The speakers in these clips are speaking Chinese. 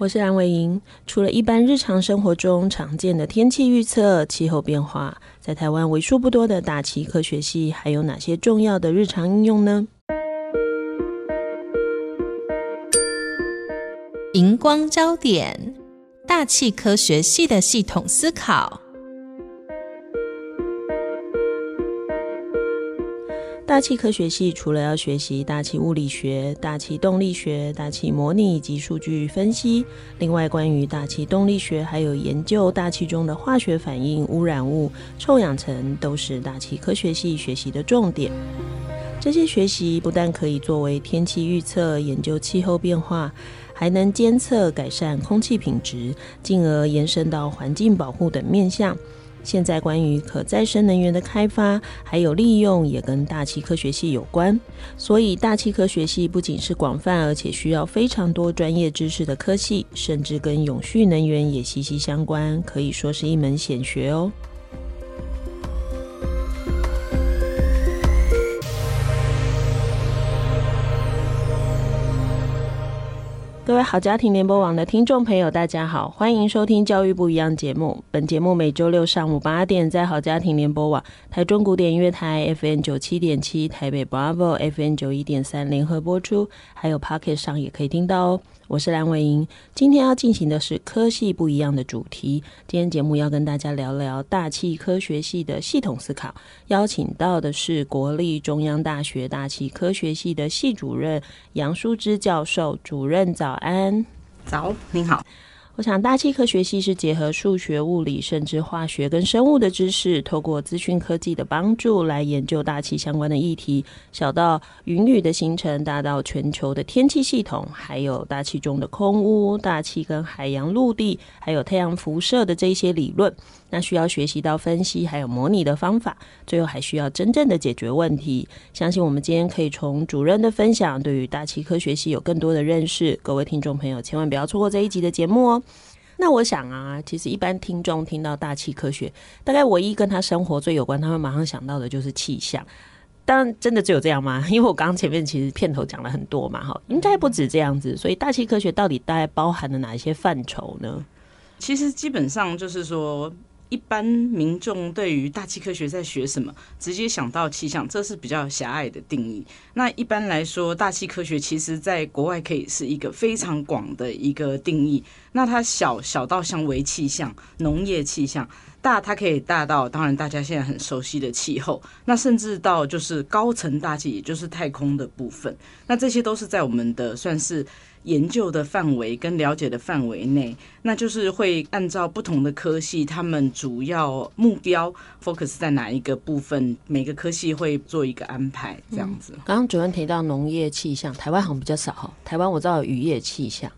我是蓝伟莹。除了一般日常生活中常见的天气预测、气候变化，在台湾为数不多的大气科学系还有哪些重要的日常应用呢？荧光焦点，大气科学系的系统思考。大气科学系除了要学习大气物理学、大气动力学、大气模拟以及数据分析，另外关于大气动力学还有研究大气中的化学反应、污染物、臭氧层，都是大气科学系学习的重点。这些学习不但可以作为天气预测、研究气候变化，还能监测改善空气品质，进而延伸到环境保护等面向。现在关于可再生能源的开发还有利用，也跟大气科学系有关。所以，大气科学系不仅是广泛，而且需要非常多专业知识的科系，甚至跟永续能源也息息相关，可以说是一门显学哦。各位好家庭联播网的听众朋友，大家好，欢迎收听《教育不一样》节目。本节目每周六上午八点在好家庭联播网、台中古典音乐台 FM 九七点七、台北 Bravo FM 九一点三联合播出，还有 Pocket 上也可以听到哦。我是蓝伟英，今天要进行的是科系不一样的主题。今天节目要跟大家聊聊大气科学系的系统思考，邀请到的是国立中央大学大气科学系的系主任杨淑芝教授。主任早安，早，您好。我想，大气科学系是结合数学、物理，甚至化学跟生物的知识，透过资讯科技的帮助来研究大气相关的议题，小到云雨的形成，大到全球的天气系统，还有大气中的空污、大气跟海洋、陆地，还有太阳辐射的这些理论。那需要学习到分析，还有模拟的方法，最后还需要真正的解决问题。相信我们今天可以从主任的分享，对于大气科学系有更多的认识。各位听众朋友，千万不要错过这一集的节目哦。那我想啊，其实一般听众听到大气科学，大概唯一跟他生活最有关，他们马上想到的就是气象。但真的只有这样吗？因为我刚刚前面其实片头讲了很多嘛，哈，应该不止这样子。所以大气科学到底大概包含了哪一些范畴呢？其实基本上就是说。一般民众对于大气科学在学什么，直接想到气象，这是比较狭隘的定义。那一般来说，大气科学其实在国外可以是一个非常广的一个定义。那它小小到像微气象、农业气象，大它可以大到当然大家现在很熟悉的气候，那甚至到就是高层大气，也就是太空的部分。那这些都是在我们的算是。研究的范围跟了解的范围内，那就是会按照不同的科系，他们主要目标 focus 在哪一个部分，每个科系会做一个安排，这样子。刚刚主任提到农业气象，台湾好像比较少哈。台湾我知道有渔业气象，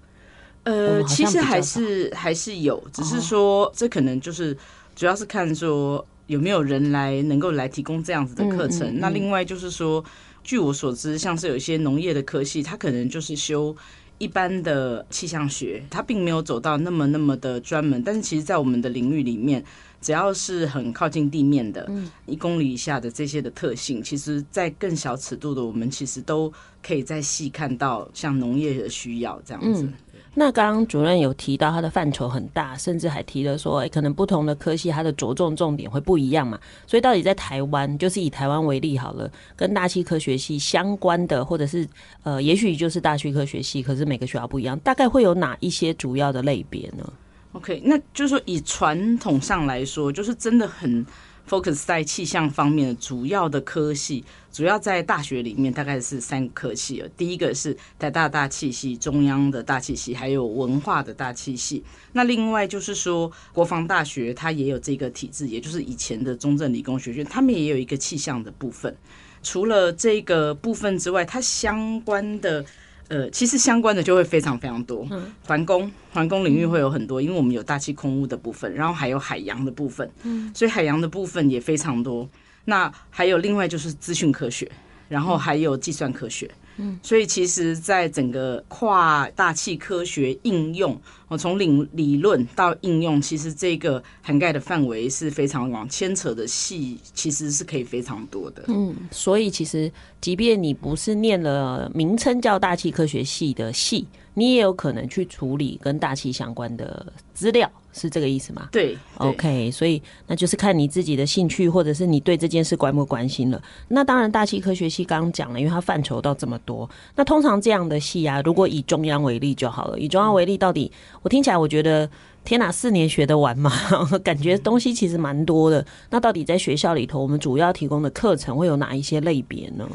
呃，其实还是还是有，只是说这可能就是主要是看说有没有人来能够来提供这样子的课程。嗯嗯嗯。那另外就是说，据我所知，像是有一些农业的科系，它可能就是修。一般的气象学，它并没有走到那么那么的专门，但是其实，在我们的领域里面，只要是很靠近地面的，一公里以下的这些的特性，其实，在更小尺度的，我们其实都可以再细看到，像农业的需要这样子。嗯那刚刚主任有提到它的范畴很大，甚至还提了说，可能不同的科系它的着重重点会不一样嘛。所以到底在台湾，就是以台湾为例好了，跟大气科学系相关的，或者是呃，也许就是大气科学系，可是每个学校不一样，大概会有哪一些主要的类别呢？OK，那就是说以传统上来说，就是真的很。focus 在气象方面的主要的科系，主要在大学里面大概是三个科系。第一个是台大大气系、中央的大气系，还有文化的大气系。那另外就是说，国防大学它也有这个体制，也就是以前的中正理工学院，他们也有一个气象的部分。除了这个部分之外，它相关的。呃，其实相关的就会非常非常多。嗯，环工环工领域会有很多，因为我们有大气空污的部分，然后还有海洋的部分。嗯，所以海洋的部分也非常多。那还有另外就是资讯科学，然后还有计算科学。嗯，所以其实，在整个跨大气科学应用，我从理理论到应用，其实这个涵盖的范围是非常广，牵扯的系其实是可以非常多的。嗯，所以其实，即便你不是念了名称叫大气科学系的系，你也有可能去处理跟大气相关的资料。是这个意思吗？对，对，OK，所以那就是看你自己的兴趣，或者是你对这件事关不关心了。那当然，大气科学系刚刚讲了，因为它范畴到这么多。那通常这样的系啊，如果以中央为例就好了。以中央为例，到底我听起来，我觉得天哪，四年学得完吗？感觉东西其实蛮多的。那到底在学校里头，我们主要提供的课程会有哪一些类别呢？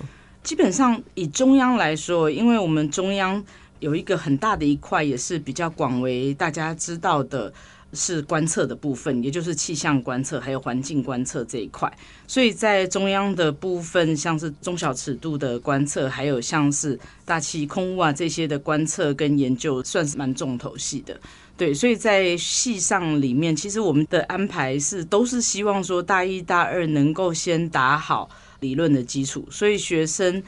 基本上以中央来说，因为我们中央有一个很大的一块，也是比较广为大家知道的。是观测的部分，也就是气象观测还有环境观测这一块。所以在中央的部分，像是中小尺度的观测，还有像是大气空污啊这些的观测跟研究，算是蛮重头戏的。对，所以在系上里面，其实我们的安排是都是希望说大一、大二能够先打好理论的基础，所以学生。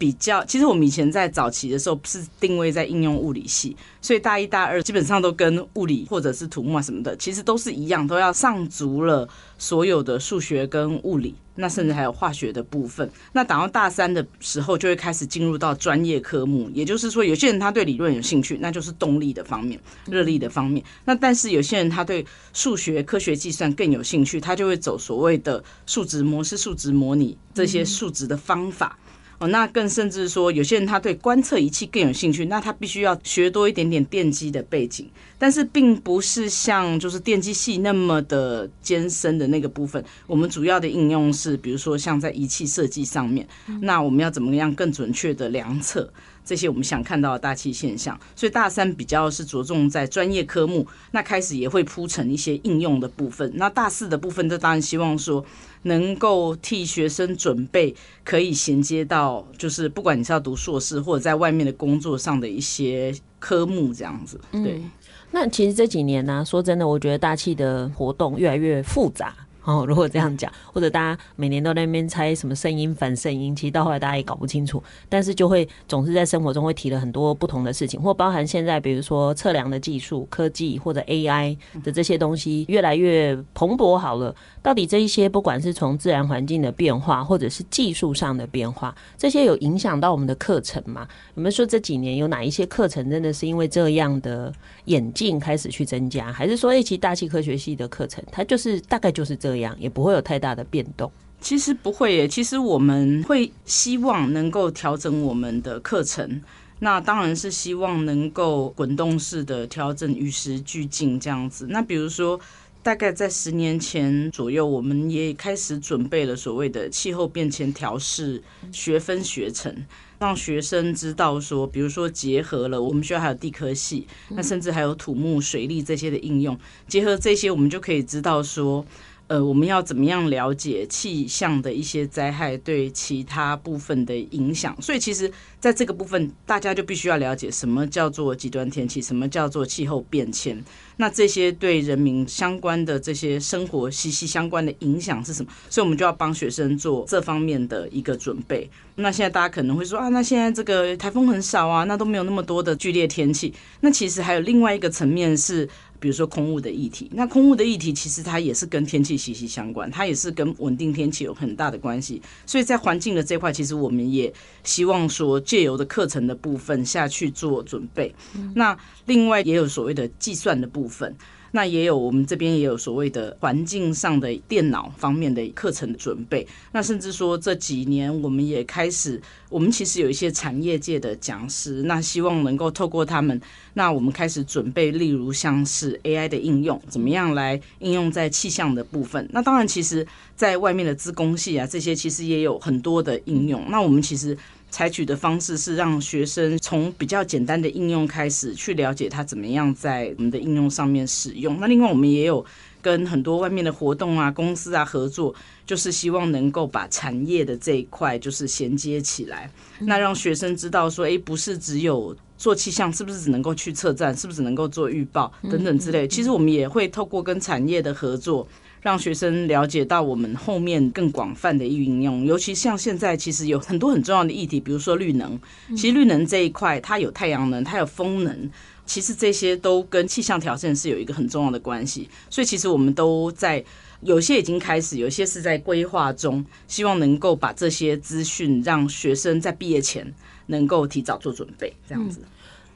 比较，其实我们以前在早期的时候是定位在应用物理系，所以大一、大二基本上都跟物理或者是土木啊什么的，其实都是一样，都要上足了所有的数学跟物理，那甚至还有化学的部分。那等到大三的时候，就会开始进入到专业科目，也就是说，有些人他对理论有兴趣，那就是动力的方面、热力的方面。那但是有些人他对数学、科学计算更有兴趣，他就会走所谓的数值模式、数值模拟这些数值的方法。哦，那更甚至说，有些人他对观测仪器更有兴趣，那他必须要学多一点点电机的背景，但是并不是像就是电机系那么的艰深的那个部分。我们主要的应用是，比如说像在仪器设计上面，那我们要怎么样更准确的量测这些我们想看到的大气现象？所以大三比较是着重在专业科目，那开始也会铺成一些应用的部分。那大四的部分，就当然希望说。能够替学生准备，可以衔接到，就是不管你是要读硕士或者在外面的工作上的一些科目，这样子。对、嗯，那其实这几年呢、说真的，我觉得大气的活动越来越复杂。哦，如果这样讲，或者大家每年都在那边猜什么声音反声音，其实到后来大家也搞不清楚，但是就会总是在生活中会提了很多不同的事情，或包含现在比如说测量的技术、科技或者 AI 的这些东西越来越蓬勃。好了，到底这一些不管是从自然环境的变化，或者是技术上的变化，这些有影响到我们的课程吗？有没有说这几年有哪一些课程真的是因为这样的演进开始去增加，还是说，诶，其实大气科学系的课程它就是大概就是这？这样也不会有太大的变动。其实不会耶，其实我们会希望能够调整我们的课程。那当然是希望能够滚动式的调整，与时俱进这样子。那比如说，大概在十年前左右，我们也开始准备了所谓的气候变迁调适学分学程，让学生知道说，比如说结合了我们学校还有地科系，那甚至还有土木、水利这些的应用，结合这些，我们就可以知道说。呃，我们要怎么样了解气象的一些灾害对其他部分的影响？所以，其实在这个部分，大家就必须要了解什么叫做极端天气，什么叫做气候变迁。那这些对人民相关的这些生活息息相关的影响是什么？所以，我们就要帮学生做这方面的一个准备。那现在大家可能会说啊，那现在这个台风很少啊，那都没有那么多的剧烈天气。那其实还有另外一个层面是。比如说空污的议题，那空污的议题其实它也是跟天气息息相关，它也是跟稳定天气有很大的关系。所以在环境的这块，其实我们也希望说借由的课程的部分下去做准备。那另外也有所谓的计算的部分。那也有，我们这边也有所谓的环境上的电脑方面的课程准备。那甚至说这几年，我们也开始，我们其实有一些产业界的讲师，那希望能够透过他们，那我们开始准备，例如像是 AI 的应用，怎么样来应用在气象的部分。那当然，其实在外面的资工系啊，这些其实也有很多的应用。那我们其实。采取的方式是让学生从比较简单的应用开始，去了解它怎么样在我们的应用上面使用。那另外，我们也有跟很多外面的活动啊、公司啊合作，就是希望能够把产业的这一块就是衔接起来，那让学生知道说，哎，不是只有做气象，是不是只能够去测站，是不是只能够做预报等等之类。其实我们也会透过跟产业的合作。让学生了解到我们后面更广泛的应用，尤其像现在其实有很多很重要的议题，比如说绿能。其实绿能这一块，它有太阳能，它有风能，其实这些都跟气象条件是有一个很重要的关系。所以其实我们都在有些已经开始，有些是在规划中，希望能够把这些资讯让学生在毕业前能够提早做准备，这样子。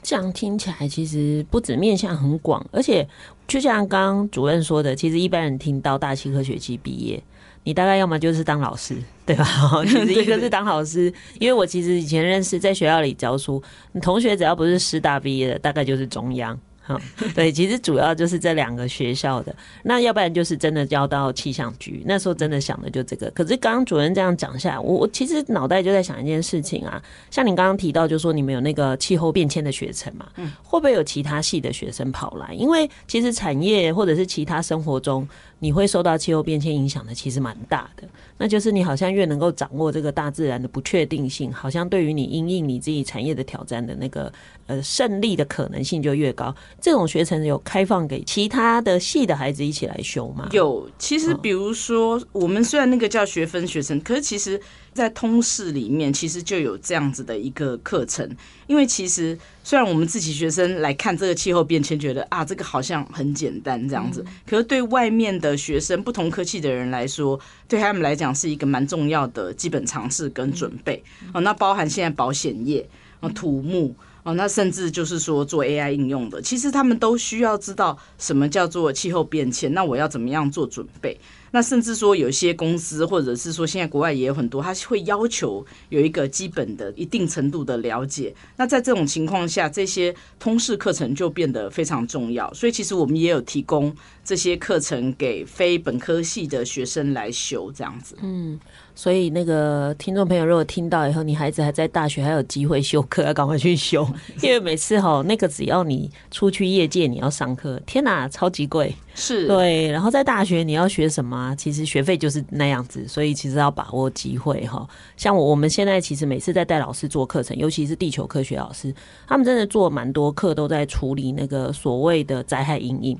这样听起来其实不止面向很广，而且就像刚刚主任说的，其实一般人听到大气科学系毕业，你大概要么就是当老师，对吧？其实一个是当老师，因为我其实以前认识在学校里教书，你同学只要不是师大毕业的，大概就是中央。好，对，其实主要就是这两个学校的，那要不然就是真的交到气象局。那时候真的想的就这个。可是刚刚主任这样讲下来，我我其实脑袋就在想一件事情啊，像你刚刚提到，就说你们有那个气候变迁的学程嘛，会不会有其他系的学生跑来？因为其实产业或者是其他生活中。你会受到气候变迁影响的，其实蛮大的。那就是你好像越能够掌握这个大自然的不确定性，好像对于你因应你自己产业的挑战的那个呃胜利的可能性就越高。这种学程有开放给其他的系的孩子一起来修吗？有，其实比如说我们虽然那个叫学分学程，可是其实。在通识里面，其实就有这样子的一个课程。因为其实虽然我们自己学生来看这个气候变迁，觉得啊，这个好像很简单这样子，可是对外面的学生、不同科系的人来说，对他们来讲是一个蛮重要的基本常识跟准备。哦，那包含现在保险业、哦土木、哦那甚至就是说做 AI 应用的，其实他们都需要知道什么叫做气候变迁。那我要怎么样做准备？那甚至说，有些公司，或者是说，现在国外也有很多，他会要求有一个基本的一定程度的了解。那在这种情况下，这些通识课程就变得非常重要。所以，其实我们也有提供这些课程给非本科系的学生来修，这样子。嗯。所以，那个听众朋友，如果听到以后，你孩子还在大学，还有机会修课，要赶快去修，因为每次哈，那个只要你出去业界，你要上课，天哪，超级贵，是对。然后在大学你要学什么？其实学费就是那样子，所以其实要把握机会哈。像我我们现在其实每次在带老师做课程，尤其是地球科学老师，他们真的做蛮多课，都在处理那个所谓的灾害因应。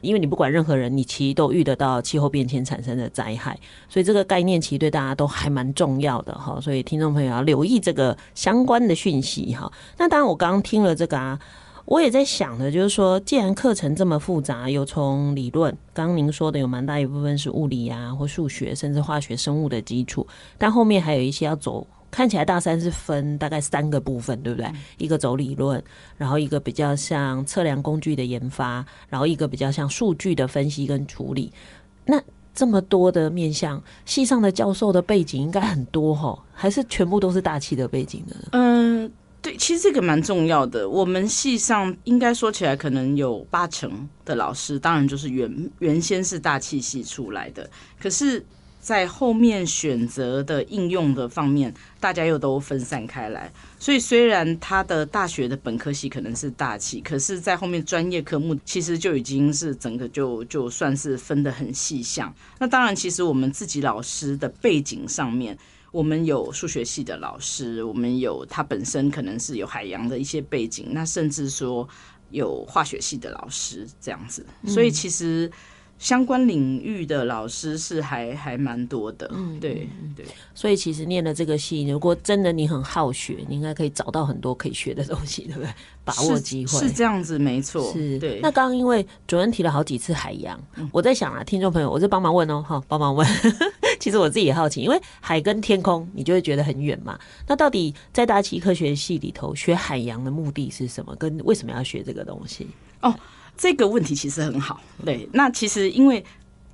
因为你不管任何人，你其实都遇得到气候变迁产生的灾害，所以这个概念其实对大家都还蛮重要的哈。所以听众朋友要留意这个相关的讯息哈。那当然，我刚刚听了这个啊，我也在想的，就是说，既然课程这么复杂，有从理论，刚刚您说的有蛮大一部分是物理啊或数学，甚至化学、生物的基础，但后面还有一些要走。看起来大三是分大概三个部分，对不对？嗯、一个走理论，然后一个比较像测量工具的研发，然后一个比较像数据的分析跟处理。那这么多的面向，系上的教授的背景应该很多哈，还是全部都是大气的背景的？嗯，对，其实这个蛮重要的。我们系上应该说起来，可能有八成的老师，当然就是原原先是大气系出来的，可是。在后面选择的应用的方面，大家又都分散开来。所以虽然他的大学的本科系可能是大气，可是，在后面专业科目其实就已经是整个就就算是分得很细项。那当然，其实我们自己老师的背景上面，我们有数学系的老师，我们有他本身可能是有海洋的一些背景，那甚至说有化学系的老师这样子。所以其实。相关领域的老师是还还蛮多的，嗯，对对，所以其实念了这个系，如果真的你很好学，你应该可以找到很多可以学的东西，对不对？把握机会是，是这样子，没错，是。对。那刚刚因为主任提了好几次海洋，嗯、我在想啊，听众朋友，我就帮忙问哦，哈，帮忙问。其实我自己也好奇，因为海跟天空，你就会觉得很远嘛。那到底在大气科学系里头学海洋的目的是什么？跟为什么要学这个东西？哦。这个问题其实很好，对。那其实因为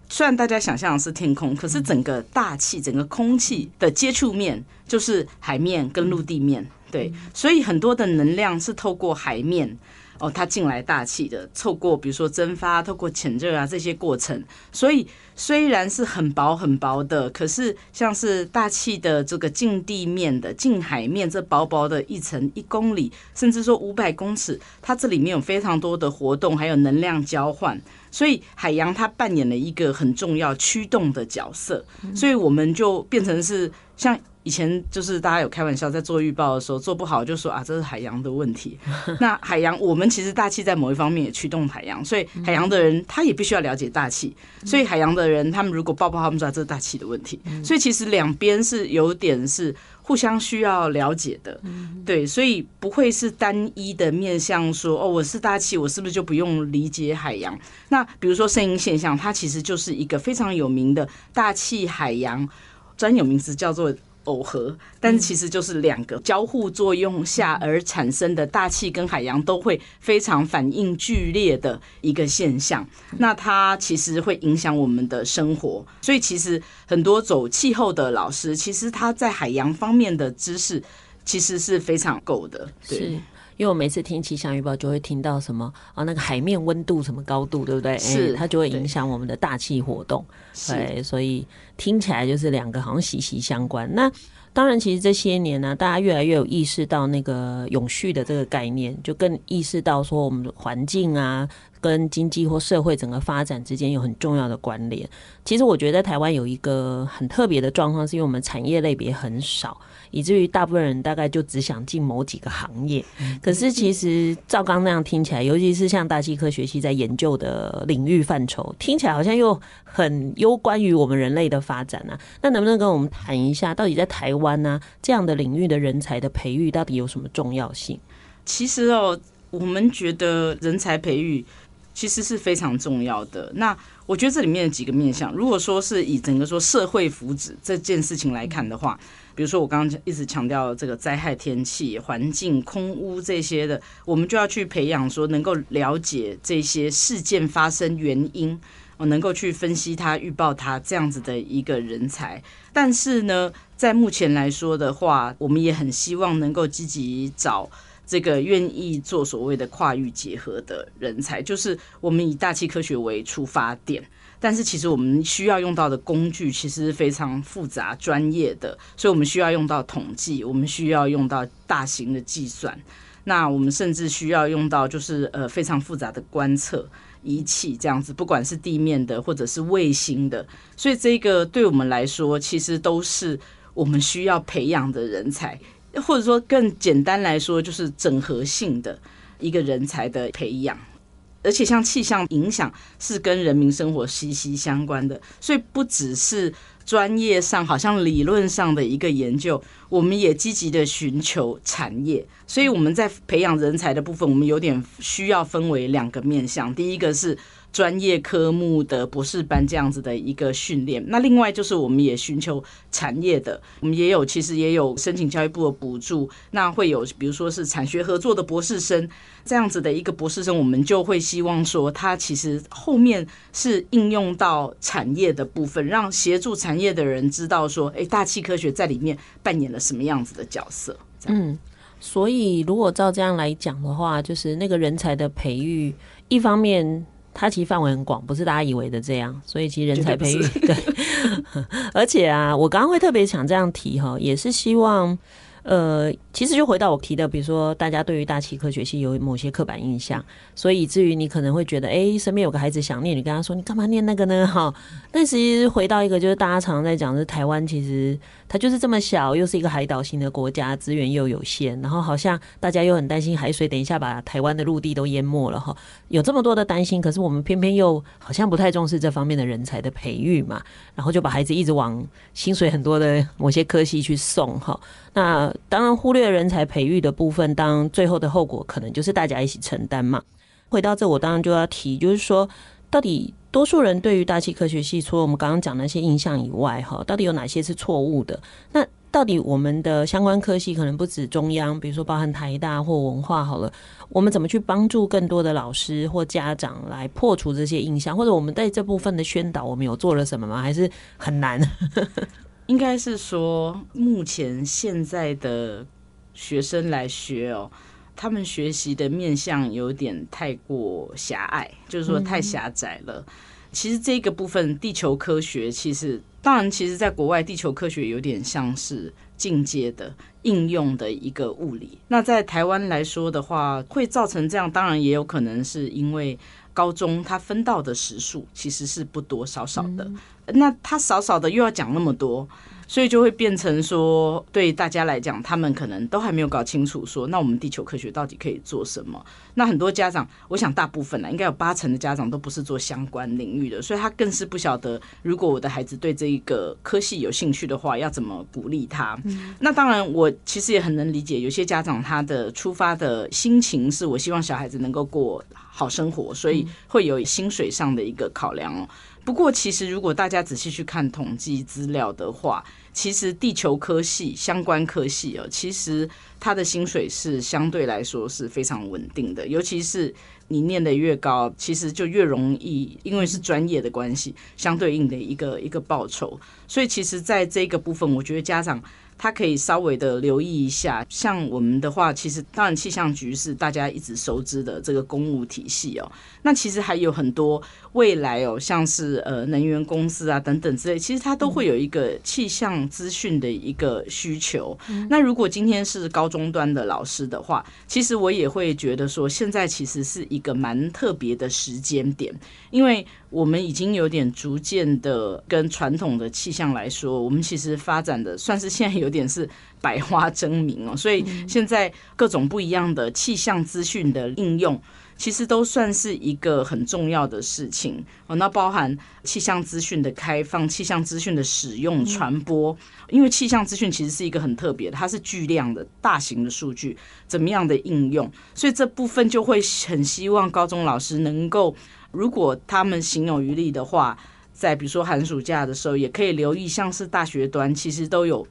虽然大家想象的是天空，可是整个大气、整个空气的接触面就是海面跟陆地面，对。所以很多的能量是透过海面哦，它进来大气的，透过比如说蒸发、透过潜热啊这些过程，所以虽然是很薄很薄的，可是像是大气的这个近地面的近海面这薄薄的一层一公里，甚至说五百公尺，它这里面有非常多的活动，还有能量交换，所以海洋它扮演了一个很重要驱动的角色，所以我们就变成是像。以前就是大家有开玩笑，在做预报的时候做不好，就说啊，这是海洋的问题。那海洋，我们其实大气在某一方面也驱动海洋，所以海洋的人他也必须要了解大气。所以海洋的人，他们如果报不好，他们知道这是大气的问题。所以其实两边是有点是互相需要了解的，对，所以不会是单一的面向说哦，我是大气，我是不是就不用理解海洋？那比如说声音现象，它其实就是一个非常有名的大气海洋专有名词，叫做。耦合，但是其实就是两个交互作用下而产生的大气跟海洋都会非常反应剧烈的一个现象。那它其实会影响我们的生活，所以其实很多走气候的老师，其实他在海洋方面的知识其实是非常够的。对。因为我每次听气象预报，就会听到什么啊，那个海面温度什么高度，对不对？是，它就会影响我们的大气活动。对，所以听起来就是两个好像息息相关。那当然，其实这些年呢、啊，大家越来越有意识到那个永续的这个概念，就更意识到说我们的环境啊，跟经济或社会整个发展之间有很重要的关联。其实我觉得在台湾有一个很特别的状况，是因为我们产业类别很少。以至于大部分人大概就只想进某几个行业，可是其实赵刚那样听起来，尤其是像大气科学系在研究的领域范畴，听起来好像又很攸关于我们人类的发展啊。那能不能跟我们谈一下，到底在台湾呢，这样的领域的人才的培育到底有什么重要性？其实哦，我们觉得人才培育其实是非常重要的。那我觉得这里面的几个面向，如果说是以整个说社会福祉这件事情来看的话。比如说，我刚刚一直强调这个灾害天气、环境、空污这些的，我们就要去培养说能够了解这些事件发生原因，我能够去分析它、预报它这样子的一个人才。但是呢，在目前来说的话，我们也很希望能够积极找这个愿意做所谓的跨域结合的人才，就是我们以大气科学为出发点。但是其实我们需要用到的工具其实是非常复杂专业的，所以我们需要用到统计，我们需要用到大型的计算，那我们甚至需要用到就是呃非常复杂的观测仪器这样子，不管是地面的或者是卫星的，所以这个对我们来说其实都是我们需要培养的人才，或者说更简单来说就是整合性的一个人才的培养。而且像气象影响是跟人民生活息息相关的，所以不只是专业上好像理论上的一个研究，我们也积极的寻求产业。所以我们在培养人才的部分，我们有点需要分为两个面向，第一个是。专业科目的博士班这样子的一个训练，那另外就是我们也寻求产业的，我们也有其实也有申请教育部的补助，那会有比如说是产学合作的博士生这样子的一个博士生，我们就会希望说他其实后面是应用到产业的部分，让协助产业的人知道说，哎，大气科学在里面扮演了什么样子的角色。嗯，所以如果照这样来讲的话，就是那个人才的培育，一方面。它其实范围很广，不是大家以为的这样，所以其实人才培育对，而且啊，我刚刚会特别想这样提哈，也是希望。呃，其实就回到我提的，比如说大家对于大气科学系有某些刻板印象，所以以至于你可能会觉得，哎，身边有个孩子想念，你跟他说，你干嘛念那个呢？哈，但其实回到一个，就是大家常常在讲，是台湾其实它就是这么小，又是一个海岛型的国家，资源又有限，然后好像大家又很担心海水等一下把台湾的陆地都淹没了哈，有这么多的担心，可是我们偏偏又好像不太重视这方面的人才的培育嘛，然后就把孩子一直往薪水很多的某些科系去送哈。那当然忽略人才培育的部分，当最后的后果可能就是大家一起承担嘛。回到这，我当然就要提，就是说，到底多数人对于大气科学系，除了我们刚刚讲那些印象以外，哈，到底有哪些是错误的？那到底我们的相关科系可能不止中央，比如说包含台大或文化，好了，我们怎么去帮助更多的老师或家长来破除这些印象？或者我们在这部分的宣导，我们有做了什么吗？还是很难？应该是说，目前现在的学生来学哦，他们学习的面向有点太过狭隘，就是说太狭窄了。嗯、其实这个部分，地球科学其实当然，其实在国外，地球科学有点像是进阶的应用的一个物理。那在台湾来说的话，会造成这样，当然也有可能是因为高中他分到的时数其实是不多少少的，嗯、那他少少的又要讲那么多。所以就会变成说，对大家来讲，他们可能都还没有搞清楚，说那我们地球科学到底可以做什么？那很多家长，我想大部分呢，应该有八成的家长都不是做相关领域的，所以他更是不晓得，如果我的孩子对这一个科系有兴趣的话，要怎么鼓励他？那当然，我其实也很能理解，有些家长他的出发的心情是我希望小孩子能够过好生活，所以会有薪水上的一个考量哦。不过，其实如果大家仔细去看统计资料的话，其实地球科系相关科系哦，其实它的薪水是相对来说是非常稳定的。尤其是你念得越高，其实就越容易，因为是专业的关系，相对应的一个一个报酬。所以，其实在这个部分，我觉得家长。他可以稍微的留意一下，像我们的话，其实当然气象局是大家一直熟知的这个公务体系哦。那其实还有很多未来哦，像是呃能源公司啊等等之类，其实它都会有一个气象资讯的一个需求。那如果今天是高中端的老师的话，其实我也会觉得说，现在其实是一个蛮特别的时间点，因为。我们已经有点逐渐的跟传统的气象来说，我们其实发展的算是现在有点是百花争鸣哦，所以现在各种不一样的气象资讯的应用，其实都算是一个很重要的事情哦。那包含气象资讯的开放、气象资讯的使用、传播，因为气象资讯其实是一个很特别的，它是巨量的大型的数据，怎么样的应用，所以这部分就会很希望高中老师能够。如果他们行有余力的话，在比如说寒暑假的时候，也可以留意，像是大学端其实都有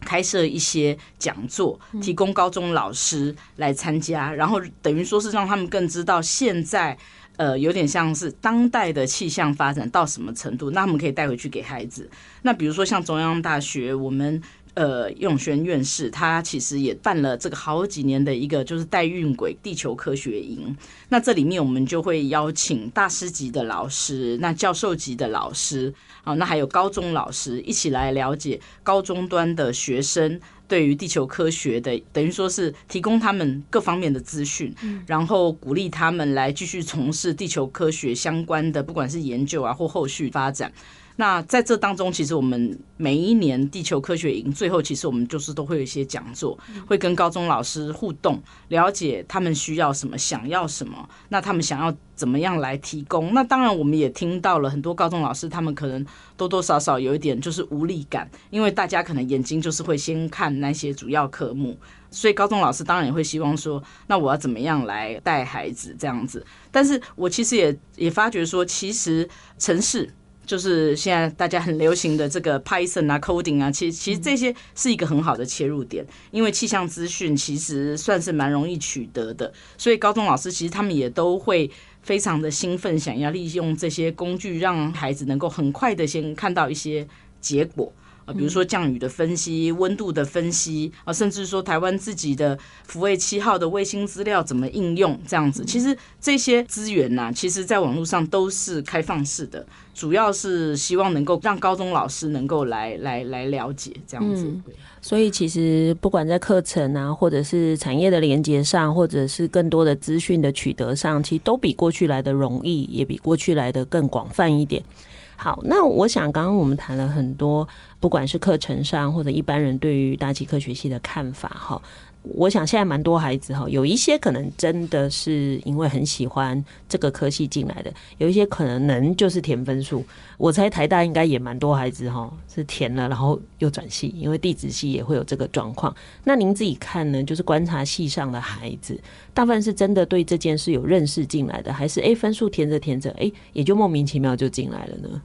开设一些讲座，提供高中老师来参加，然后等于说是让他们更知道现在，呃，有点像是当代的气象发展到什么程度，那他们可以带回去给孩子。那比如说像中央大学，我们。呃，叶永轩院士他其实也办了这个好几年的一个就是代孕轨地球科学营。那这里面我们就会邀请大师级的老师，那教授级的老师，啊，那还有高中老师一起来了解高中端的学生对于地球科学的，等于说是提供他们各方面的资讯，然后鼓励他们来继续从事地球科学相关的，不管是研究啊或后续发展。那在这当中，其实我们每一年地球科学营最后，其实我们就是都会有一些讲座，会跟高中老师互动，了解他们需要什么，想要什么，那他们想要怎么样来提供。那当然，我们也听到了很多高中老师，他们可能多多少少有一点就是无力感，因为大家可能眼睛就是会先看那些主要科目，所以高中老师当然也会希望说，那我要怎么样来带孩子这样子。但是我其实也也发觉说，其实城市。就是现在大家很流行的这个 Python 啊，coding 啊，其实其实这些是一个很好的切入点，因为气象资讯其实算是蛮容易取得的，所以高中老师其实他们也都会非常的兴奋，想要利用这些工具，让孩子能够很快的先看到一些结果。比如说降雨的分析、温度的分析啊，甚至说台湾自己的福卫七号的卫星资料怎么应用这样子，其实这些资源呐，其实在网络上都是开放式的，主要是希望能够让高中老师能够来来来了解这样子。嗯，所以其实不管在课程啊，或者是产业的连接上，或者是更多的资讯的取得上，其实都比过去来的容易，也比过去来的更广泛一点。好，那我想刚刚我们谈了很多，不管是课程上或者一般人对于大气科学系的看法，哈。我想现在蛮多孩子哈，有一些可能真的是因为很喜欢这个科系进来的，有一些可能能就是填分数。我猜台大应该也蛮多孩子哈，是填了然后又转系，因为地质系也会有这个状况。那您自己看呢？就是观察系上的孩子，大部分是真的对这件事有认识进来的，还是诶分数填着填着诶也就莫名其妙就进来了呢？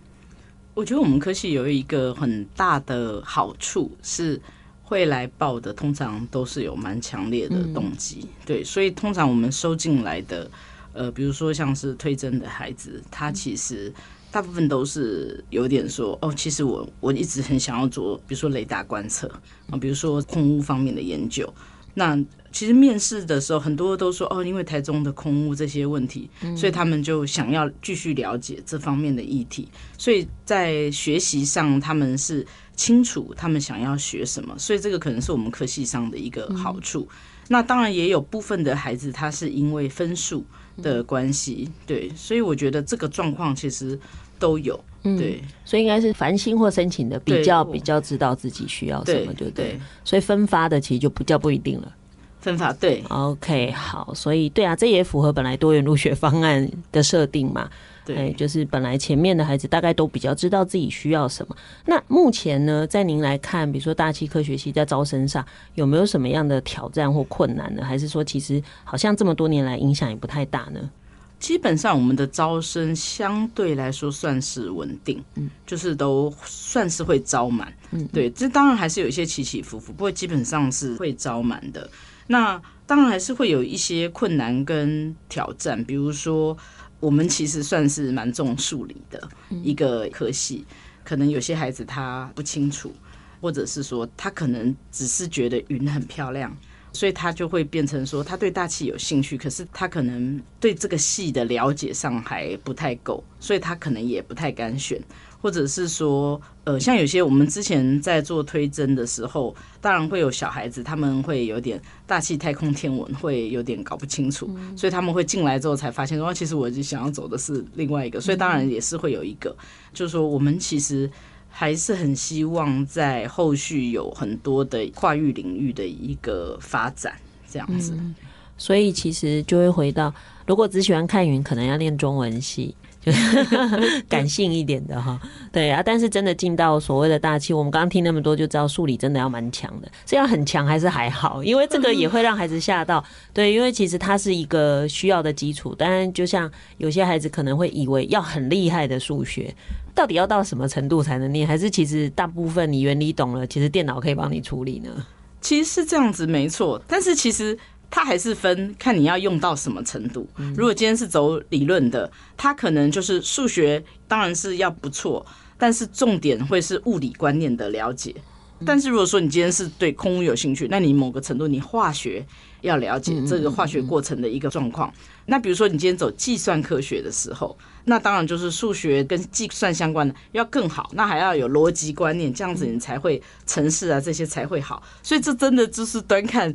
我觉得我们科系有一个很大的好处是。会来报的通常都是有蛮强烈的动机，嗯、对，所以通常我们收进来的，呃，比如说像是推甄的孩子，他其实大部分都是有点说，哦，其实我我一直很想要做，比如说雷达观测啊，比如说空污方面的研究，那其实面试的时候，很多都说哦，因为台中的空污这些问题，所以他们就想要继续了解这方面的议题。所以在学习上，他们是清楚他们想要学什么，所以这个可能是我们科系上的一个好处。那当然也有部分的孩子，他是因为分数的关系，对，所以我觉得这个状况其实都有。对，嗯、所以应该是繁星或申请的比较比较知道自己需要什么，对不，对。所以分发的其实就不叫不一定了。分法对，OK，好，所以对啊，这也符合本来多元入学方案的设定嘛。对、欸，就是本来前面的孩子大概都比较知道自己需要什么。那目前呢，在您来看，比如说大气科学系在招生上有没有什么样的挑战或困难呢？还是说其实好像这么多年来影响也不太大呢？基本上我们的招生相对来说算是稳定，嗯，就是都算是会招满，嗯，对，这当然还是有一些起起伏伏，不过基本上是会招满的。那当然还是会有一些困难跟挑战，比如说我们其实算是蛮重数理的一个科系，可能有些孩子他不清楚，或者是说他可能只是觉得云很漂亮。所以他就会变成说，他对大气有兴趣，可是他可能对这个系的了解上还不太够，所以他可能也不太敢选，或者是说，呃，像有些我们之前在做推甄的时候，当然会有小孩子，他们会有点大气、太空、天文，会有点搞不清楚，所以他们会进来之后才发现说，其实我就想要走的是另外一个，所以当然也是会有一个，就是说我们其实。还是很希望在后续有很多的跨域领域的一个发展，这样子。嗯，所以其实就会回到，如果只喜欢看云，可能要练中文系。就 感性一点的哈，对啊，但是真的进到所谓的大气，我们刚刚听那么多就知道数理真的要蛮强的，是要很强还是还好？因为这个也会让孩子吓到，对，因为其实它是一个需要的基础，当然就像有些孩子可能会以为要很厉害的数学，到底要到什么程度才能念？还是其实大部分你原理懂了，其实电脑可以帮你处理呢？其实是这样子没错，但是其实。它还是分看你要用到什么程度。如果今天是走理论的，它可能就是数学当然是要不错，但是重点会是物理观念的了解。但是如果说你今天是对空污有兴趣，那你某个程度你化学要了解这个化学过程的一个状况。那比如说你今天走计算科学的时候，那当然就是数学跟计算相关的要更好，那还要有逻辑观念，这样子你才会城市啊这些才会好。所以这真的就是端看。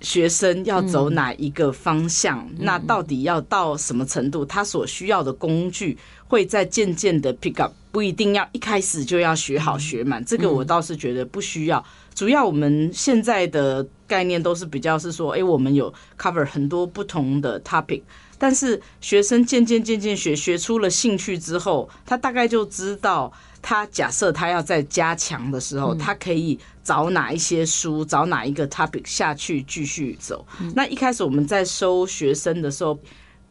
学生要走哪一个方向？那到底要到什么程度？他所需要的工具会在渐渐的 pick up，不一定要一开始就要学好学满。这个我倒是觉得不需要。主要我们现在的概念都是比较是说，哎，我们有 cover 很多不同的 topic，但是学生渐渐渐渐学学出了兴趣之后，他大概就知道。他假设他要再加强的时候，他可以找哪一些书，找哪一个 topic 下去继续走。那一开始我们在收学生的时候，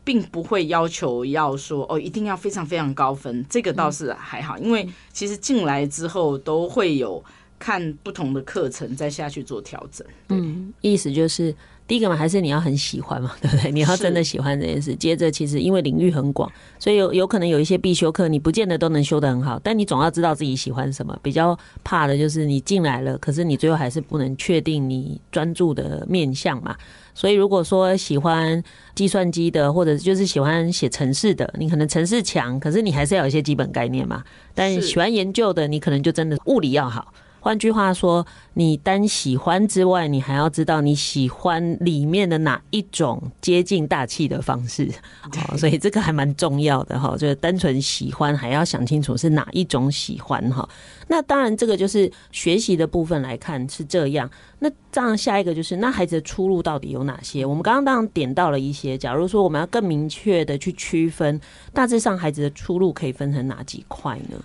并不会要求要说哦，一定要非常非常高分，这个倒是还好，因为其实进来之后都会有看不同的课程再下去做调整。嗯，意思就是。第一个嘛，还是你要很喜欢嘛，对不对？你要真的喜欢这件事。接着，其实因为领域很广，所以有有可能有一些必修课，你不见得都能修得很好。但你总要知道自己喜欢什么。比较怕的就是你进来了，可是你最后还是不能确定你专注的面向嘛。所以如果说喜欢计算机的，或者就是喜欢写程式的，你可能程式强，可是你还是要有一些基本概念嘛。但喜欢研究的，你可能就真的物理要好。换句话说，你单喜欢之外，你还要知道你喜欢里面的哪一种接近大气的方式，所以这个还蛮重要的哈。就是单纯喜欢，还要想清楚是哪一种喜欢哈。那当然，这个就是学习的部分来看是这样。那这样下一个就是，那孩子的出路到底有哪些？我们刚刚当然点到了一些。假如说我们要更明确的去区分，大致上孩子的出路可以分成哪几块呢？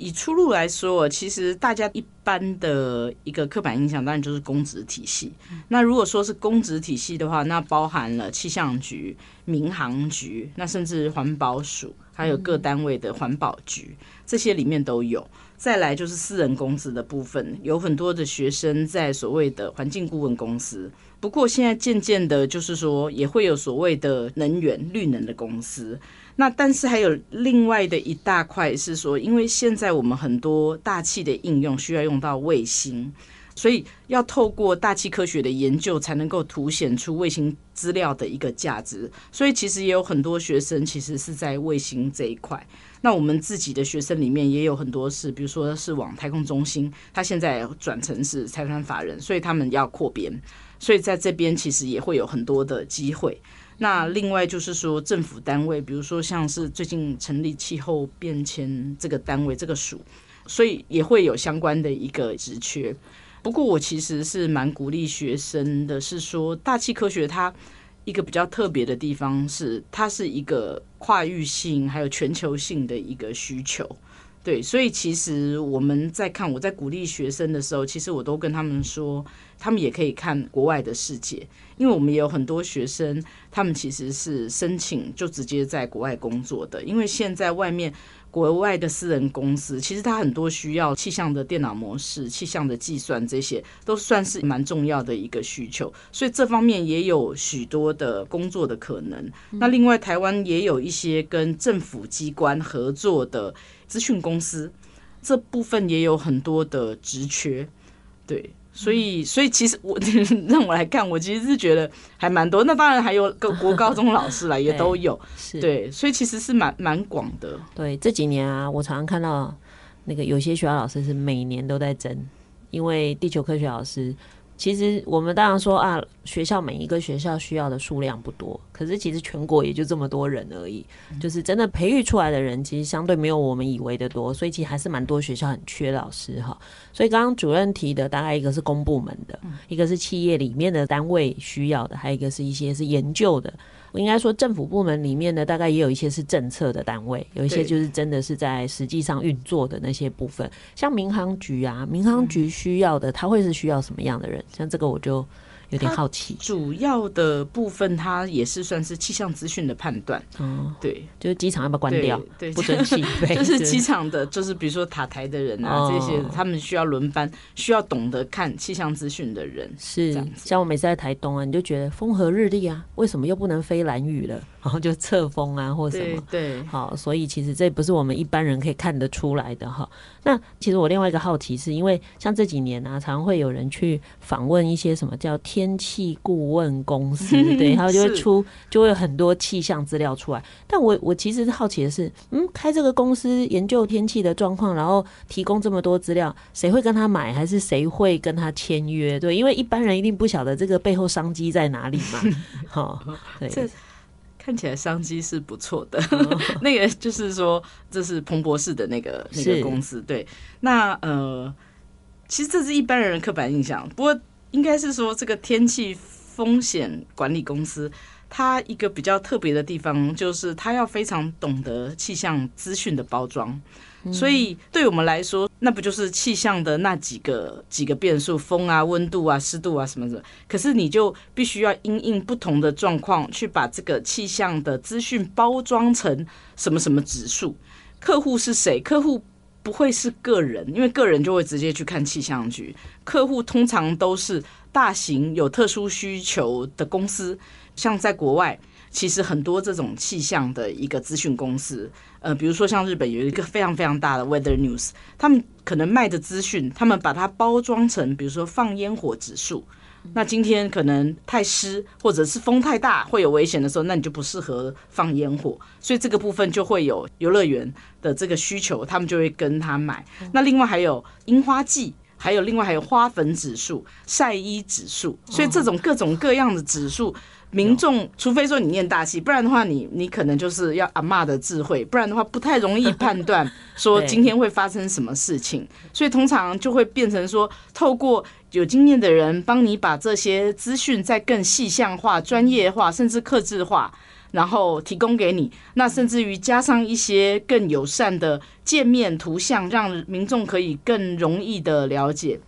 以出路来说，其实大家一般的一个刻板印象，当然就是公职体系。那如果说是公职体系的话，那包含了气象局、民航局，那甚至环保署，还有各单位的环保局，这些里面都有。再来就是私人公司的部分，有很多的学生在所谓的环境顾问公司。不过现在渐渐的，就是说也会有所谓的能源绿能的公司。那但是还有另外的一大块是说，因为现在我们很多大气的应用需要用到卫星，所以要透过大气科学的研究，才能够凸显出卫星资料的一个价值。所以其实也有很多学生其实是在卫星这一块。那我们自己的学生里面也有很多是，比如说是往太空中心，他现在转成是财团法人，所以他们要扩编，所以在这边其实也会有很多的机会。那另外就是说，政府单位，比如说像是最近成立气候变迁这个单位，这个署，所以也会有相关的一个职缺。不过我其实是蛮鼓励学生的，是说大气科学它一个比较特别的地方是，它是一个跨域性还有全球性的一个需求。对，所以其实我们在看，我在鼓励学生的时候，其实我都跟他们说，他们也可以看国外的世界，因为我们也有很多学生，他们其实是申请就直接在国外工作的，因为现在外面。国外的私人公司，其实它很多需要气象的电脑模式、气象的计算，这些都算是蛮重要的一个需求，所以这方面也有许多的工作的可能。那另外，台湾也有一些跟政府机关合作的资讯公司，这部分也有很多的职缺，对。所以，所以其实我让我来看，我其实是觉得还蛮多。那当然还有个国高中老师啦，也都有。是，对，所以其实是蛮蛮广的。对，这几年啊，我常常看到那个有些学校老师是每年都在争，因为地球科学老师。其实我们当然说啊，学校每一个学校需要的数量不多，可是其实全国也就这么多人而已，就是真的培育出来的人，其实相对没有我们以为的多，所以其实还是蛮多学校很缺老师哈。所以刚刚主任提的大概一个是公部门的，一个是企业里面的单位需要的，还有一个是一些是研究的。我应该说，政府部门里面呢，大概也有一些是政策的单位，有一些就是真的是在实际上运作的那些部分，像民航局啊，民航局需要的，他会是需要什么样的人？像这个我就。有点好奇，主要的部分它也是算是气象资讯的判断，哦，对，就是机场要不要关掉，对，对。不准起飞，就是机场的，就是比如说塔台的人啊，这些他们需要轮班，需要懂得看气象资讯的人，是。像我每次在台东啊，你就觉得风和日丽啊，为什么又不能飞蓝雨了？然后就侧风啊，或什么，对，好，所以其实这不是我们一般人可以看得出来的哈。那其实我另外一个好奇是，因为像这几年啊，常会有人去访问一些什么叫天。气顾问公司，对，然后就会出，就会有很多气象资料出来。但我我其实是好奇的是，嗯，开这个公司研究天气的状况，然后提供这么多资料，谁会跟他买，还是谁会跟他签约？对，因为一般人一定不晓得这个背后商机在哪里嘛。好，对，这看起来商机是不错的。那个就是说，这是彭博士的那个那个公司。对，那呃，其实这是一般人的刻板印象，不过。应该是说，这个天气风险管理公司，它一个比较特别的地方，就是它要非常懂得气象资讯的包装。所以，对我们来说，那不就是气象的那几个几个变数，风啊、温度啊、湿度啊什么什么。可是，你就必须要因应不同的状况，去把这个气象的资讯包装成什么什么指数。客户是谁？客户。不会是个人，因为个人就会直接去看气象局。客户通常都是大型有特殊需求的公司，像在国外，其实很多这种气象的一个资讯公司，呃，比如说像日本有一个非常非常大的 Weather News，他们可能卖的资讯，他们把它包装成，比如说放烟火指数。那今天可能太湿，或者是风太大，会有危险的时候，那你就不适合放烟火。所以这个部分就会有游乐园的这个需求，他们就会跟他买。那另外还有樱花季，还有另外还有花粉指数、晒衣指数，所以这种各种各样的指数。民众，除非说你念大戏，不然的话你，你你可能就是要阿妈的智慧，不然的话不太容易判断说 今天会发生什么事情。所以通常就会变成说，透过有经验的人帮你把这些资讯再更细项化、专业化，甚至克制化，然后提供给你。那甚至于加上一些更友善的界面图像，让民众可以更容易的了解。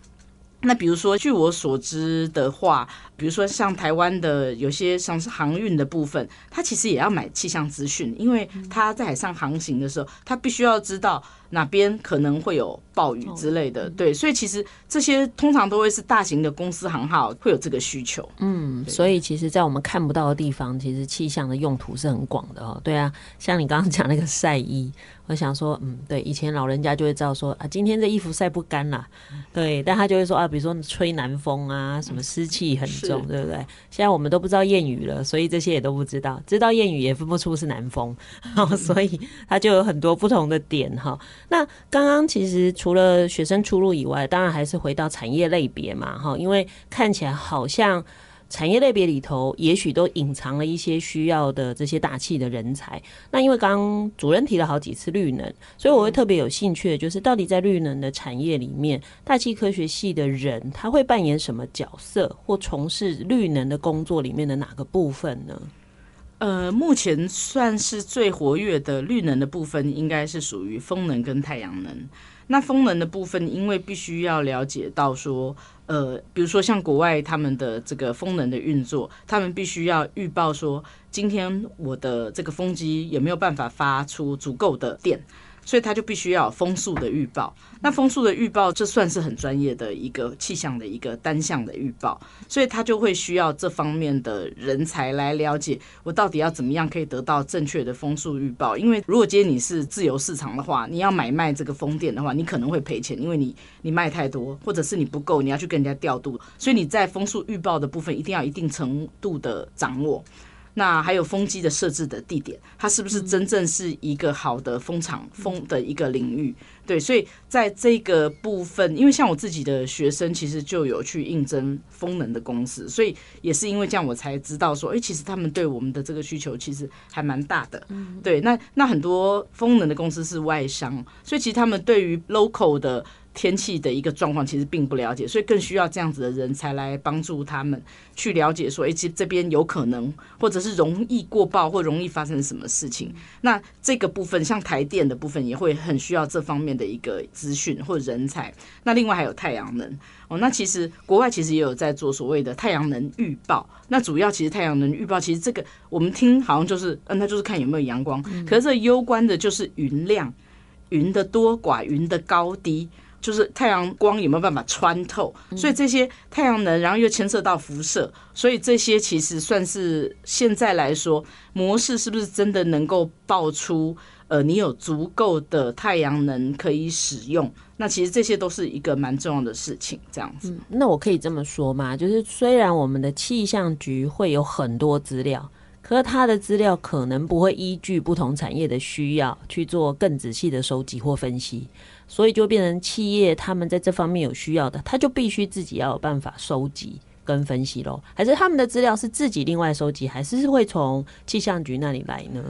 那比如说，据我所知的话，比如说像台湾的有些像是航运的部分，它其实也要买气象资讯，因为他在海上航行的时候，他必须要知道哪边可能会有暴雨之类的。对，所以其实这些通常都会是大型的公司行号会有这个需求。嗯，所以其实，在我们看不到的地方，其实气象的用途是很广的哦。对啊，像你刚刚讲那个晒衣。我想说，嗯，对，以前老人家就会知道说啊，今天这衣服晒不干啦，对，但他就会说啊，比如说吹南风啊，什么湿气很重，对不对？现在我们都不知道谚语了，所以这些也都不知道，知道谚语也分不出是南风，嗯、所以他就有很多不同的点哈。那刚刚其实除了学生出路以外，当然还是回到产业类别嘛，哈，因为看起来好像。产业类别里头，也许都隐藏了一些需要的这些大气的人才。那因为刚刚主任提了好几次绿能，所以我会特别有兴趣的就是，到底在绿能的产业里面，大气科学系的人他会扮演什么角色，或从事绿能的工作里面的哪个部分呢？呃，目前算是最活跃的绿能的部分，应该是属于风能跟太阳能。那风能的部分，因为必须要了解到说。呃，比如说像国外他们的这个风能的运作，他们必须要预报说，今天我的这个风机有没有办法发出足够的电。所以他就必须要有风速的预报，那风速的预报，这算是很专业的一个气象的一个单项的预报，所以他就会需要这方面的人才来了解我到底要怎么样可以得到正确的风速预报。因为如果今天你是自由市场的话，你要买卖这个风电的话，你可能会赔钱，因为你你卖太多，或者是你不够，你要去跟人家调度，所以你在风速预报的部分一定要一定程度的掌握。那还有风机的设置的地点，它是不是真正是一个好的风场风的一个领域？对，所以在这个部分，因为像我自己的学生，其实就有去应征风能的公司，所以也是因为这样，我才知道说，哎，其实他们对我们的这个需求其实还蛮大的。对，那那很多风能的公司是外商，所以其实他们对于 local 的。天气的一个状况其实并不了解，所以更需要这样子的人才来帮助他们去了解说，哎，其实这边有可能，或者是容易过曝，或容易发生什么事情。那这个部分，像台电的部分，也会很需要这方面的一个资讯或人才。那另外还有太阳能哦，那其实国外其实也有在做所谓的太阳能预报。那主要其实太阳能预报，其实这个我们听好像就是，嗯，那就是看有没有阳光。可是这攸关的就是云量、云的多寡、云的高低。就是太阳光有没有办法穿透，所以这些太阳能，然后又牵涉到辐射，所以这些其实算是现在来说模式是不是真的能够爆出？呃，你有足够的太阳能可以使用，那其实这些都是一个蛮重要的事情。这样子，嗯，那我可以这么说吗？就是虽然我们的气象局会有很多资料，可是它的资料可能不会依据不同产业的需要去做更仔细的收集或分析。所以就变成企业，他们在这方面有需要的，他就必须自己要有办法收集跟分析喽。还是他们的资料是自己另外收集，还是会从气象局那里来呢？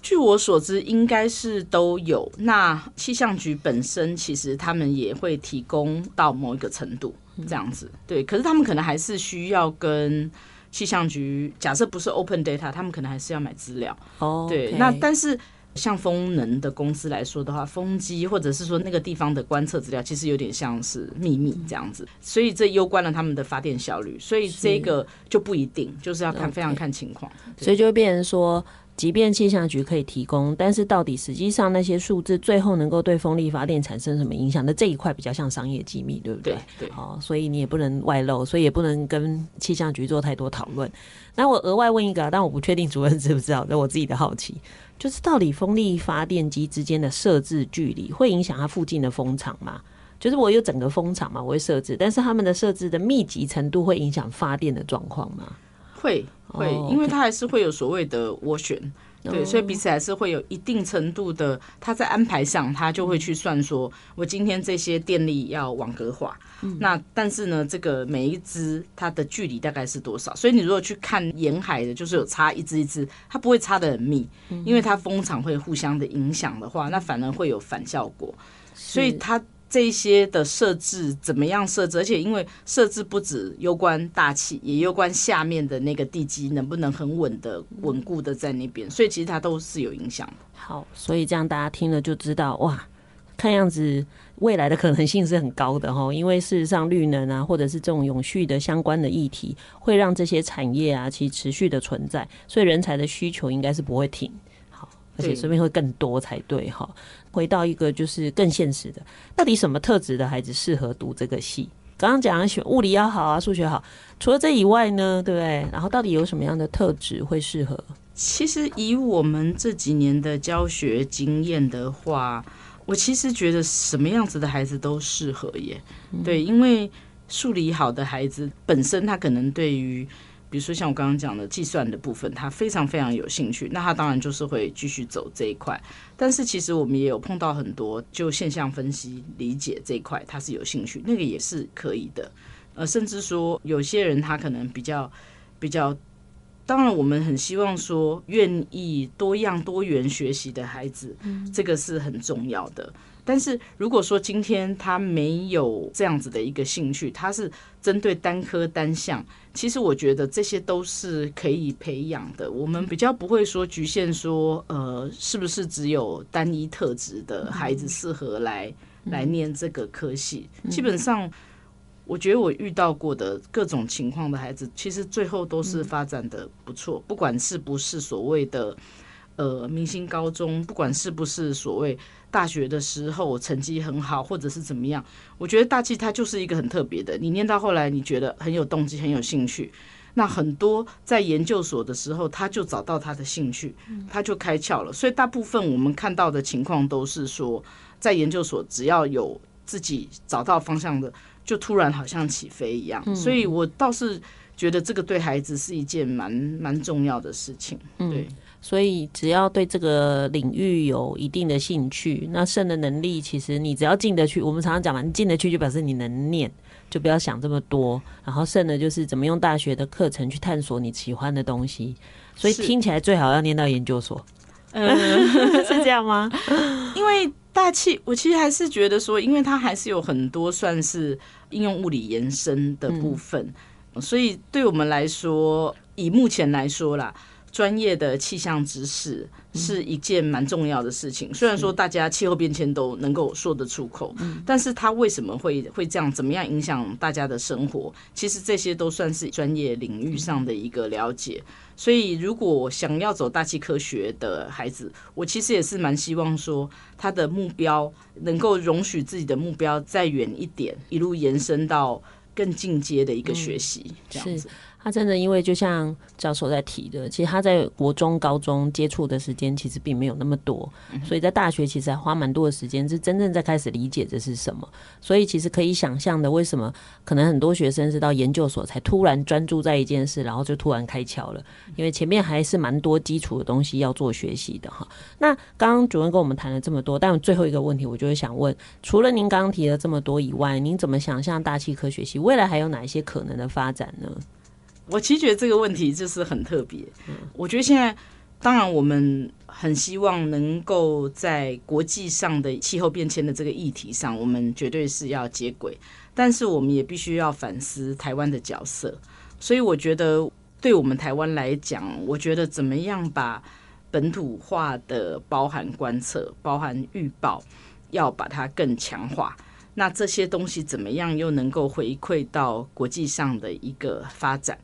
据我所知，应该是都有。那气象局本身其实他们也会提供到某一个程度这样子，对。可是他们可能还是需要跟气象局，假设不是 open data，他们可能还是要买资料。哦，对。那但是。像风能的公司来说的话，风机或者是说那个地方的观测资料，其实有点像是秘密这样子，所以这攸关了他们的发电效率，所以这个就不一定，就是要看非常看情况，所以就会变成说，即便气象局可以提供，但是到底实际上那些数字最后能够对风力发电产生什么影响，那这一块比较像商业机密，对不对？对，对，好，所以你也不能外露，所以也不能跟气象局做太多讨论。那我额外问一个，但我不确定主任知不知道，这我自己的好奇。就是到底风力发电机之间的设置距离会影响它附近的风场吗？就是我有整个风场嘛，我会设置，但是他们的设置的密集程度会影响发电的状况吗？会会，因为它还是会有所谓的斡旋。对，所以彼此还是会有一定程度的，他在安排上，他就会去算说，我今天这些电力要网格化，那但是呢，这个每一只它的距离大概是多少？所以你如果去看沿海的，就是有差一只一只，它不会差的很密，因为它风场会互相的影响的话，那反而会有反效果，所以它。这一些的设置怎么样设置？而且因为设置不止攸关大气，也攸关下面的那个地基能不能很稳的、稳固的在那边，所以其实它都是有影响的。好，所以这样大家听了就知道，哇，看样子未来的可能性是很高的哈。因为事实上，绿能啊，或者是这种永续的相关的议题，会让这些产业啊，其实持续的存在，所以人才的需求应该是不会停。好而且说不定会更多才对哈。回到一个就是更现实的，到底什么特质的孩子适合读这个系？刚刚讲选物理要好啊，数学好，除了这以外呢，对不对？然后到底有什么样的特质会适合？其实以我们这几年的教学经验的话，我其实觉得什么样子的孩子都适合耶。嗯、对，因为数理好的孩子本身他可能对于。比如说像我刚刚讲的计算的部分，他非常非常有兴趣，那他当然就是会继续走这一块。但是其实我们也有碰到很多就现象分析理解这一块，他是有兴趣，那个也是可以的。呃，甚至说有些人他可能比较比较，当然我们很希望说愿意多样多元学习的孩子，这个是很重要的。但是如果说今天他没有这样子的一个兴趣，他是针对单科单项，其实我觉得这些都是可以培养的。我们比较不会说局限说，呃，是不是只有单一特质的孩子适合来来念这个科系？基本上，我觉得我遇到过的各种情况的孩子，其实最后都是发展的不错，不管是不是所谓的呃明星高中，不管是不是所谓。大学的时候我成绩很好，或者是怎么样？我觉得大气它就是一个很特别的。你念到后来，你觉得很有动机、很有兴趣。那很多在研究所的时候，他就找到他的兴趣，他就开窍了。所以大部分我们看到的情况都是说，在研究所只要有自己找到方向的，就突然好像起飞一样。所以我倒是觉得这个对孩子是一件蛮蛮重要的事情。对。所以，只要对这个领域有一定的兴趣，那剩的能力，其实你只要进得去。我们常常讲嘛，你进得去就表示你能念，就不要想这么多。然后剩的就是怎么用大学的课程去探索你喜欢的东西。所以听起来最好要念到研究所，嗯，是这样吗？因为大气，我其实还是觉得说，因为它还是有很多算是应用物理延伸的部分，嗯，所以对我们来说，以目前来说啦。专业的气象知识是一件蛮重要的事情。虽然说大家气候变迁都能够说得出口，但是它为什么会会这样？怎么样影响大家的生活？其实这些都算是专业领域上的一个了解。所以，如果想要走大气科学的孩子，我其实也是蛮希望说，他的目标能够容许自己的目标再远一点，一路延伸到更进阶的一个学习，这样子。他真的，因为就像教授在提的，其实他在国中、高中接触的时间其实并没有那么多，所以在大学其实还花蛮多的时间，是真正在开始理解这是什么。所以其实可以想象的，为什么可能很多学生是到研究所才突然专注在一件事，然后就突然开窍了，因为前面还是蛮多基础的东西要做学习的哈。那刚刚主任跟我们谈了这么多，但最后一个问题，我就会想问：除了您刚刚提了这么多以外，您怎么想象大气科学系未来还有哪一些可能的发展呢？我其实觉得这个问题就是很特别。我觉得现在，当然我们很希望能够在国际上的气候变迁的这个议题上，我们绝对是要接轨。但是我们也必须要反思台湾的角色。所以我觉得，对我们台湾来讲，我觉得怎么样把本土化的包含观测、包含预报，要把它更强化。那这些东西怎么样又能够回馈到国际上的一个发展？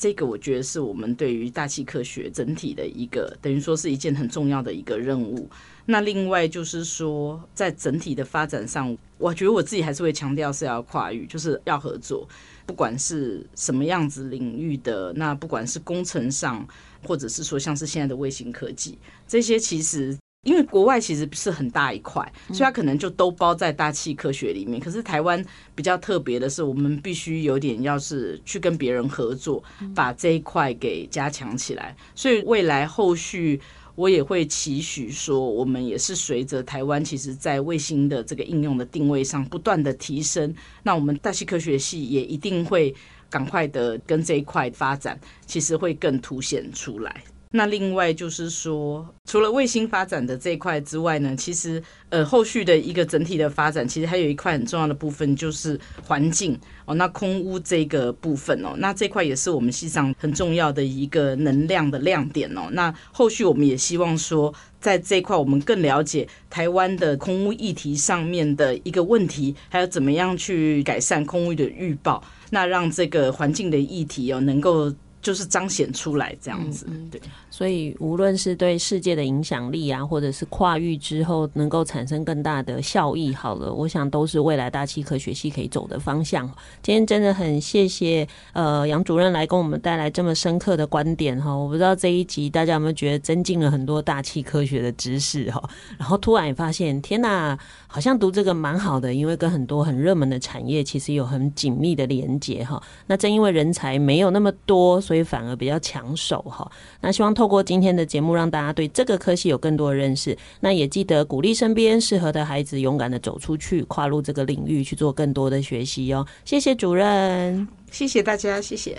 这个我觉得是我们对于大气科学整体的一个，等于说是一件很重要的一个任务。那另外就是说，在整体的发展上，我觉得我自己还是会强调是要跨域，就是要合作，不管是什么样子领域的，那不管是工程上，或者是说像是现在的卫星科技，这些其实。因为国外其实是很大一块，所以它可能就都包在大气科学里面。可是台湾比较特别的是，我们必须有点要是去跟别人合作，把这一块给加强起来。所以未来后续我也会期许说，我们也是随着台湾其实在卫星的这个应用的定位上不断的提升，那我们大气科学系也一定会赶快的跟这一块发展，其实会更凸显出来。那另外就是说，除了卫星发展的这一块之外呢，其实呃后续的一个整体的发展，其实还有一块很重要的部分就是环境哦。那空污这个部分哦，那这块也是我们系上很重要的一个能量的亮点哦。那后续我们也希望说，在这块我们更了解台湾的空污议题上面的一个问题，还有怎么样去改善空污的预报，那让这个环境的议题哦能够。就是彰显出来这样子，对。所以无论是对世界的影响力啊，或者是跨域之后能够产生更大的效益，好了，我想都是未来大气科学系可以走的方向。今天真的很谢谢呃杨主任来跟我们带来这么深刻的观点哈。我不知道这一集大家有没有觉得增进了很多大气科学的知识哈，然后突然也发现天呐，好像读这个蛮好的，因为跟很多很热门的产业其实有很紧密的连接哈。那正因为人才没有那么多，所以反而比较抢手哈。那希望透过今天的节目，让大家对这个科系有更多的认识。那也记得鼓励身边适合的孩子，勇敢的走出去，跨入这个领域去做更多的学习哦。谢谢主任，谢谢大家，谢谢。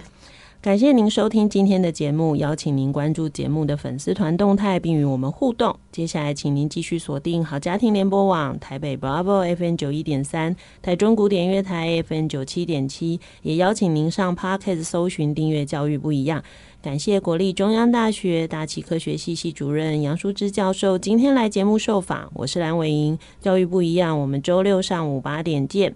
感谢您收听今天的节目，邀请您关注节目的粉丝团动态，并与我们互动。接下来，请您继续锁定好家庭联播网台北 Bravo FM 九一点三，台中古典乐台 FM 九七点七，也邀请您上 Podcast 搜寻订阅教育不一样。感谢国立中央大学大气科学系系主任杨淑芝教授今天来节目受访，我是蓝伟莹，教育不一样，我们周六上午八点见。